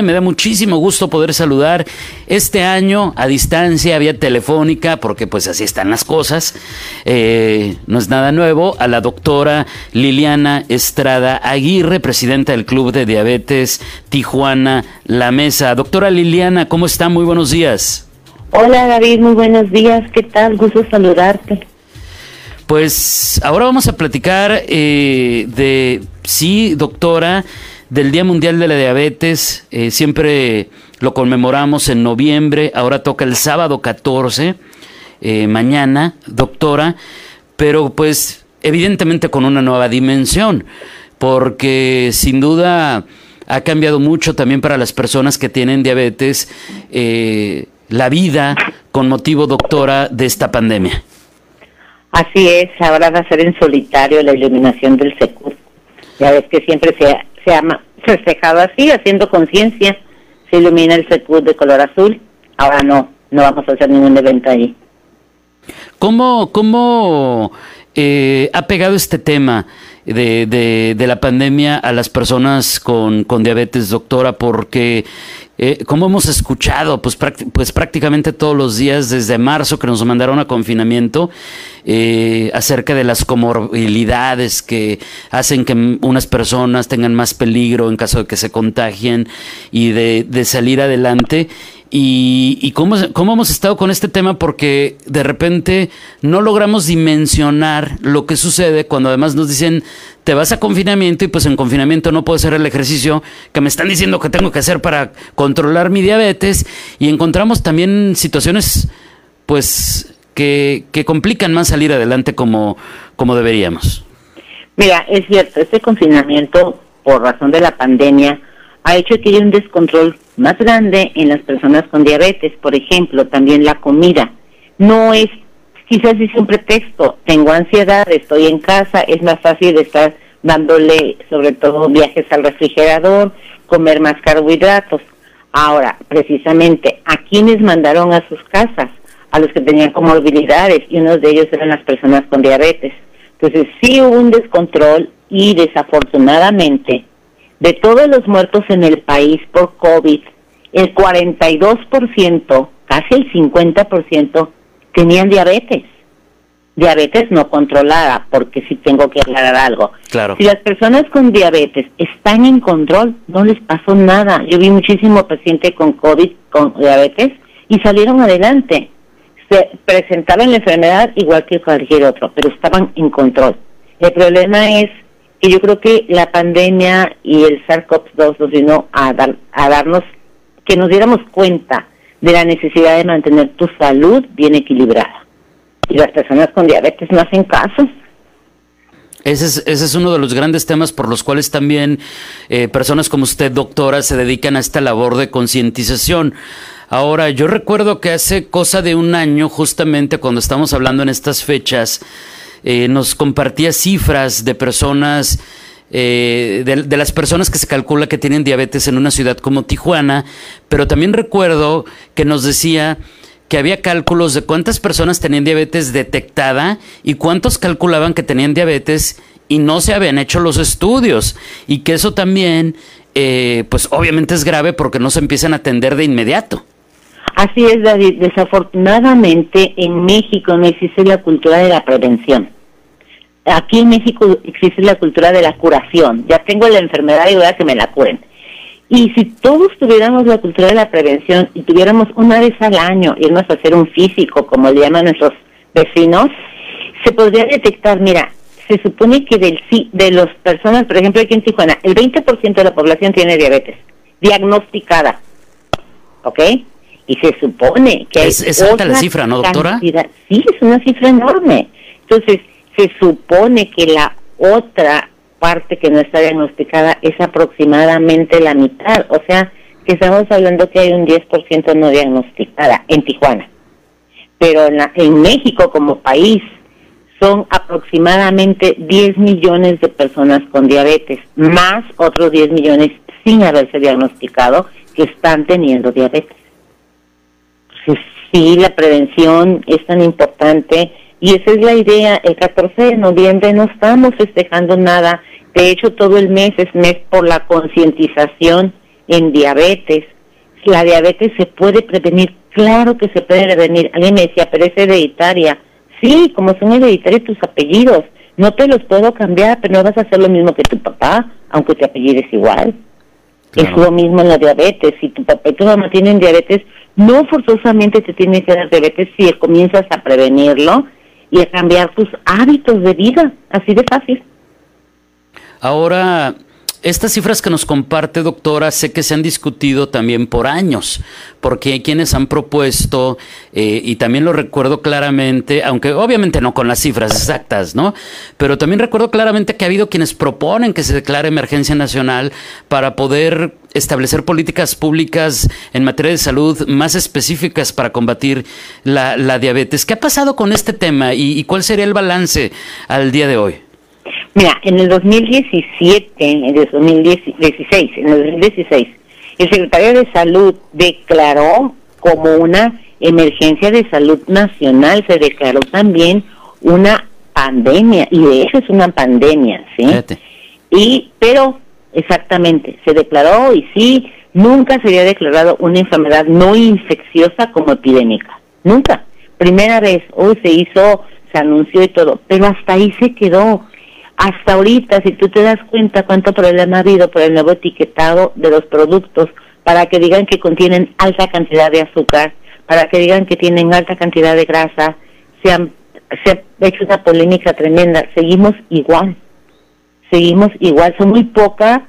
Me da muchísimo gusto poder saludar este año a distancia, vía telefónica, porque pues así están las cosas. Eh, no es nada nuevo. A la doctora Liliana Estrada Aguirre, presidenta del Club de Diabetes Tijuana La Mesa. Doctora Liliana, ¿cómo está? Muy buenos días. Hola David, muy buenos días. ¿Qué tal? Gusto saludarte. Pues ahora vamos a platicar eh, de, sí, doctora, del Día Mundial de la Diabetes. Eh, siempre lo conmemoramos en noviembre, ahora toca el sábado 14, eh, mañana, doctora, pero pues evidentemente con una nueva dimensión, porque sin duda ha cambiado mucho también para las personas que tienen diabetes eh, la vida con motivo, doctora, de esta pandemia. Así es, ahora va a ser en solitario la iluminación del secur. Ya ves que siempre se se ha festejado así, haciendo conciencia. Se ilumina el secur de color azul. Ahora no, no vamos a hacer ningún evento allí. ¿Cómo, cómo eh, ha pegado este tema de, de, de, la pandemia a las personas con, con diabetes, doctora? Porque, eh, como hemos escuchado, pues, pues prácticamente todos los días desde marzo que nos mandaron a confinamiento, eh, acerca de las comorbilidades que hacen que unas personas tengan más peligro en caso de que se contagien y de, de salir adelante y, y cómo, cómo, hemos estado con este tema porque de repente no logramos dimensionar lo que sucede cuando además nos dicen te vas a confinamiento y pues en confinamiento no puedo hacer el ejercicio que me están diciendo que tengo que hacer para controlar mi diabetes y encontramos también situaciones pues que, que complican más salir adelante como, como deberíamos. Mira, es cierto, este confinamiento por razón de la pandemia ha hecho que haya un descontrol más grande en las personas con diabetes. Por ejemplo, también la comida. No es, quizás es un pretexto, tengo ansiedad, estoy en casa, es más fácil estar dándole sobre todo viajes al refrigerador, comer más carbohidratos. Ahora, precisamente, ¿a quiénes mandaron a sus casas? A los que tenían comorbilidades y uno de ellos eran las personas con diabetes. Entonces, sí hubo un descontrol y desafortunadamente de todos los muertos en el país por COVID, el 42%, casi el 50%, tenían diabetes. Diabetes no controlada, porque si tengo que aclarar algo. Claro. Si las personas con diabetes están en control, no les pasó nada. Yo vi muchísimo paciente con COVID, con diabetes, y salieron adelante. Se presentaron la enfermedad igual que cualquier otro, pero estaban en control. El problema es y yo creo que la pandemia y el SARS-CoV-2 nos vino a, dar, a darnos, que nos diéramos cuenta de la necesidad de mantener tu salud bien equilibrada. Y las personas con diabetes no hacen caso. Ese es, ese es uno de los grandes temas por los cuales también eh, personas como usted, doctora, se dedican a esta labor de concientización. Ahora, yo recuerdo que hace cosa de un año, justamente cuando estamos hablando en estas fechas, eh, nos compartía cifras de personas, eh, de, las personas que se calcula que tienen diabetes en una ciudad como Tijuana, pero también recuerdo que nos decía que había cálculos de cuántas personas tenían diabetes detectada y cuántos calculaban que tenían diabetes y no se habían hecho los estudios y que eso también, eh, pues obviamente es grave porque no se empiezan a atender de inmediato. Así es, David. Desafortunadamente en México no existe la cultura de la prevención. Aquí en México existe la cultura de la curación. Ya tengo la enfermedad y voy a que me la curen. Y si todos tuviéramos la cultura de la prevención y tuviéramos una vez al año irnos a hacer un físico, como le llaman nuestros vecinos, se podría detectar, mira, se supone que del de las personas, por ejemplo, aquí en Tijuana, el 20% de la población tiene diabetes, diagnosticada. ¿Ok? Y se supone que es, alta la cifra, ¿no, doctora? Cantidad. Sí, es una cifra enorme. Entonces, se supone que la otra parte que no está diagnosticada es aproximadamente la mitad, o sea, que estamos hablando que hay un 10% no diagnosticada en Tijuana. Pero en, la, en México como país son aproximadamente 10 millones de personas con diabetes, más otros 10 millones sin haberse diagnosticado que están teniendo diabetes. Sí, la prevención es tan importante y esa es la idea. El 14 de noviembre no estamos festejando nada. De hecho, todo el mes es mes por la concientización en diabetes. La diabetes se puede prevenir, claro que se puede prevenir. Alguien me decía, pero es hereditaria. Sí, como son hereditarios tus apellidos. No te los puedo cambiar, pero no vas a hacer lo mismo que tu papá, aunque te apellides igual. Es lo mismo en la diabetes. Si tu papá y tu mamá tienen diabetes, no forzosamente te tiene que dar diabetes si comienzas a prevenirlo y a cambiar tus hábitos de vida. Así de fácil. Ahora, estas cifras que nos comparte, doctora, sé que se han discutido también por años, porque hay quienes han propuesto, eh, y también lo recuerdo claramente, aunque obviamente no con las cifras exactas, ¿no? Pero también recuerdo claramente que ha habido quienes proponen que se declare emergencia nacional para poder establecer políticas públicas en materia de salud más específicas para combatir la, diabetes. ¿Qué ha pasado con este tema y cuál sería el balance al día de hoy? Mira, en el 2017, en el 2016, en el 2016, el secretario de Salud declaró como una emergencia de salud nacional, se declaró también una pandemia, y de hecho es una pandemia, ¿sí? Y, pero, exactamente, se declaró y sí, nunca se había declarado una enfermedad no infecciosa como epidémica, nunca. Primera vez, hoy se hizo, se anunció y todo, pero hasta ahí se quedó hasta ahorita, si tú te das cuenta cuánto problema ha habido por el nuevo etiquetado de los productos, para que digan que contienen alta cantidad de azúcar, para que digan que tienen alta cantidad de grasa, se, han, ha hecho una polémica tremenda. Seguimos igual, seguimos igual, son muy pocas.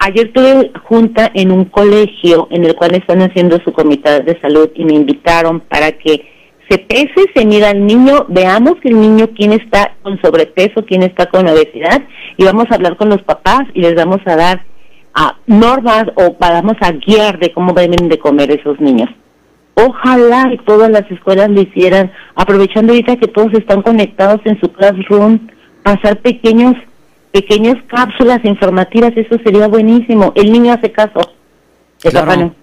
Ayer tuve junta en un colegio en el cual están haciendo su comité de salud y me invitaron para que se pese, se mira al niño, veamos el niño quién está con sobrepeso, quién está con obesidad y vamos a hablar con los papás y les vamos a dar a normas o vamos a guiar de cómo deben de comer esos niños. Ojalá y todas las escuelas lo hicieran, aprovechando ahorita que todos están conectados en su classroom, pasar pequeños pequeñas cápsulas informativas, eso sería buenísimo. El niño hace caso. Claro.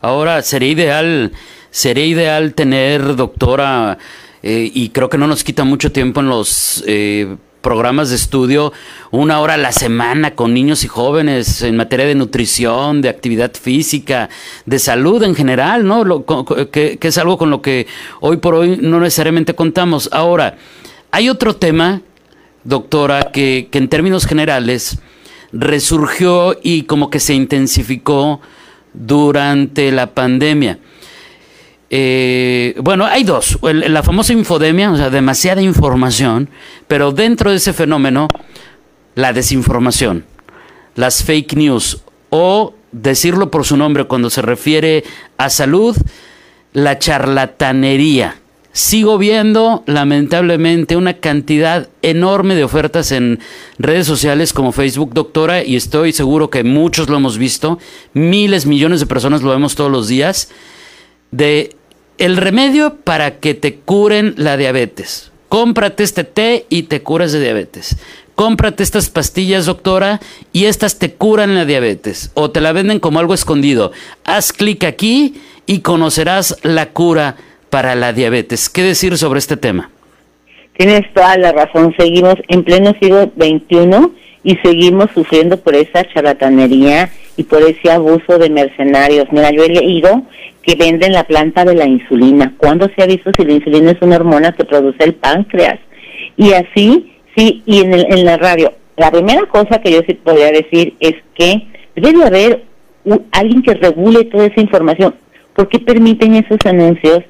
Ahora sería ideal sería ideal tener, doctora, eh, y creo que no nos quita mucho tiempo en los eh, programas de estudio, una hora a la semana con niños y jóvenes en materia de nutrición, de actividad física, de salud en general, ¿no? Lo, que, es algo con lo que hoy por hoy no necesariamente contamos. Ahora, hay otro tema, doctora, que, que en términos generales resurgió y como que se intensificó durante la pandemia. Eh, bueno, hay dos. la famosa infodemia, o sea, demasiada información, pero dentro de ese fenómeno, la desinformación, las fake news, o decirlo por su nombre cuando se refiere a salud, la charlatanería. Sigo viendo, lamentablemente, una cantidad enorme de ofertas en redes sociales como Facebook, doctora, y estoy seguro que muchos lo hemos visto, miles, millones de personas lo vemos todos los días, de el remedio para que te curen la diabetes. Cómprate este té y te curas de diabetes. Cómprate estas pastillas, doctora, y estas te curan la diabetes. O te la venden como algo escondido. Haz clic aquí y conocerás la cura para la diabetes. ¿Qué decir sobre este tema? Tienes toda la razón. Seguimos en pleno siglo XXI y seguimos sufriendo por esa charlatanería y por ese abuso de mercenarios. Mira, yo he leído que venden la planta de la insulina. ¿Cuándo se ha visto si la insulina es una hormona que produce el páncreas? Y así, sí, y en, el, en la radio. La primera cosa que yo sí podría decir es que debe haber alguien que regule toda esa información. ¿Por qué permiten esos anuncios?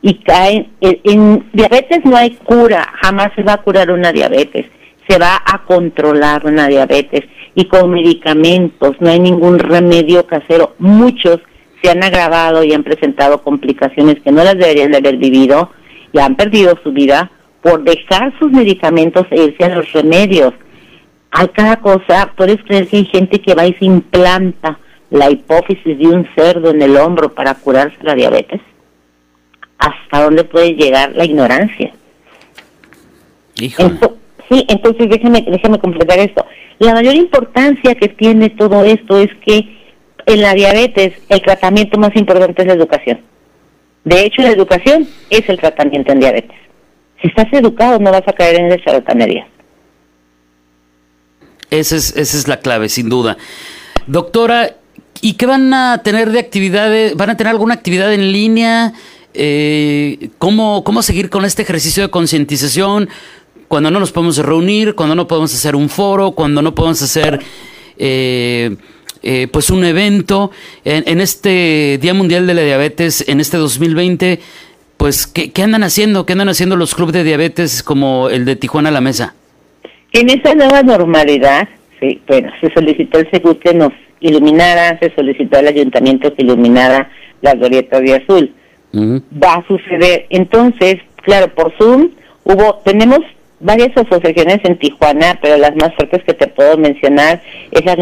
Y caen, en, en diabetes no hay cura, jamás se va a curar una diabetes, se va a controlar una diabetes y con medicamentos, no hay ningún remedio casero. Muchos se han agravado y han presentado complicaciones que no las deberían de haber vivido y han perdido su vida por dejar sus medicamentos e irse a los remedios. Hay cada cosa, puedes creer que hay gente que va y se implanta la hipófisis de un cerdo en el hombro para curarse la diabetes. ¿Hasta dónde puede llegar la ignorancia? Sí, entonces déjeme, déjeme completar esto. La mayor importancia que tiene todo esto es que en la diabetes el tratamiento más importante es la educación. De hecho, la educación es el tratamiento en diabetes. Si estás educado no vas a caer en la charlatanería. Esa es, esa es la clave, sin duda. Doctora, ¿y qué van a tener de actividades? ¿Van a tener alguna actividad en línea? Eh, ¿cómo, ¿Cómo seguir con este ejercicio de concientización cuando no nos podemos reunir, cuando no podemos hacer un foro, cuando no podemos hacer eh, eh, pues un evento en, este Día Mundial de la Diabetes en este 2020? Pues, ¿qué, ¿qué andan haciendo? ¿Qué andan haciendo los clubes de diabetes como el de Tijuana La Mesa? En esta nueva normalidad, sí, bueno, se solicitó el seguro que nos iluminara, se solicitó al ayuntamiento que iluminara la glorieta de azul. Va a suceder. Entonces, claro, por Zoom hubo, tenemos varias asociaciones en Tijuana, pero las más fuertes que te puedo mencionar es la,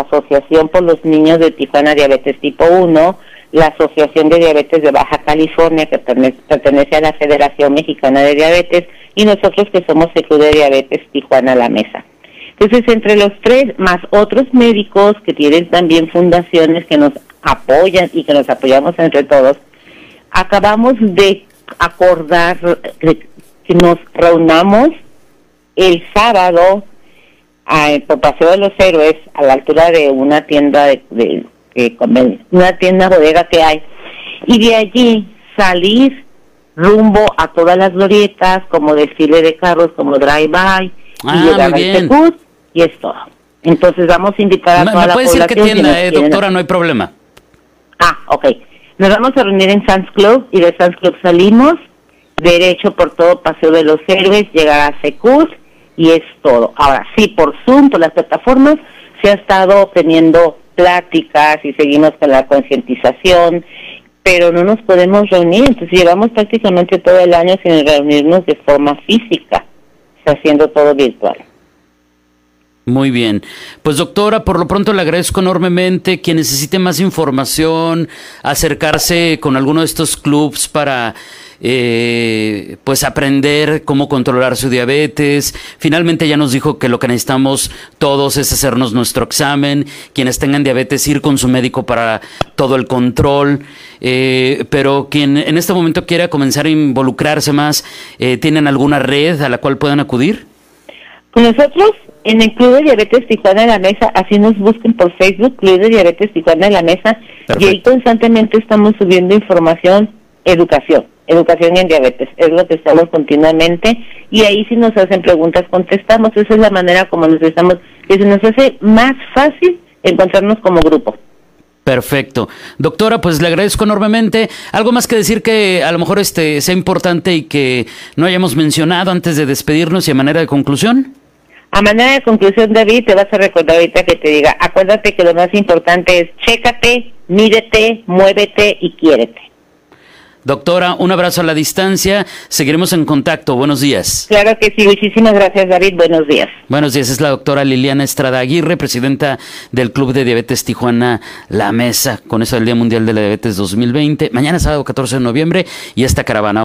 Asociación por los Niños de Tijuana Diabetes Tipo 1, la Asociación de Diabetes de Baja California, que pertenece a la Federación Mexicana de Diabetes, y nosotros que somos el de Diabetes Tijuana La Mesa. Entonces, entre los tres, más otros médicos que tienen también fundaciones que nos apoyan y que nos apoyamos entre todos, acabamos de acordar que nos reunamos el sábado a, por Paseo de los Héroes, a la altura de una tienda de, de, de una tienda bodega que hay, y de allí salir rumbo a todas las glorietas, como desfile de carros, como drive-by, y Ah, llegar muy al. Tecut, y es todo. Entonces vamos a invitar a ¿Me, toda me la puede decir qué población. si tienda, nos eh, doctora? No hay problema. Ah, ok. Nos vamos a reunir en Sam's Club y de Sam's Club salimos derecho por todo Paseo de los Héroes, llegar a Secur y es todo. Ahora, sí, por Zoom, por las plataformas, se ha estado teniendo pláticas y seguimos con la concientización, pero no nos podemos reunir, entonces llevamos prácticamente todo el año sin reunirnos de forma física, haciendo todo virtual. Muy bien. Pues doctora, por lo pronto le agradezco enormemente. Quien necesite más información, acercarse con alguno de estos clubs para eh, pues aprender cómo controlar su diabetes. Finalmente ya nos dijo que lo que necesitamos todos es hacernos nuestro examen. Quienes tengan diabetes, ir con su médico para todo el control. Eh, pero quien en este momento quiera comenzar a involucrarse más, eh, ¿tienen alguna red a la cual puedan acudir? Nosotros, en el Club de Diabetes Tijuana de la Mesa, así nos busquen por Facebook, Club de Diabetes Tijuana de la Mesa, y ahí constantemente estamos subiendo información, educación, educación en diabetes, es lo que estamos continuamente, y ahí si nos hacen preguntas contestamos, esa es la manera como nos estamos, que se nos hace más fácil encontrarnos como grupo. Perfecto. Doctora, pues le agradezco enormemente. ¿Algo más que decir que a lo mejor este sea importante y que no hayamos mencionado antes de despedirnos y a manera de conclusión? A manera de conclusión, David, te vas a recordar ahorita que te diga, acuérdate que lo más importante es chécate, mídete, muévete y quiérete. Doctora, un abrazo a la distancia. Seguiremos en contacto. Buenos días. Claro que sí, muchísimas gracias, David, buenos días. Buenos días. Es la doctora Liliana Estrada Aguirre, presidenta del Club de Diabetes Tijuana La Mesa, con eso del Día Mundial de la Diabetes 2020. Mañana sábado 14 de noviembre y esta caravana.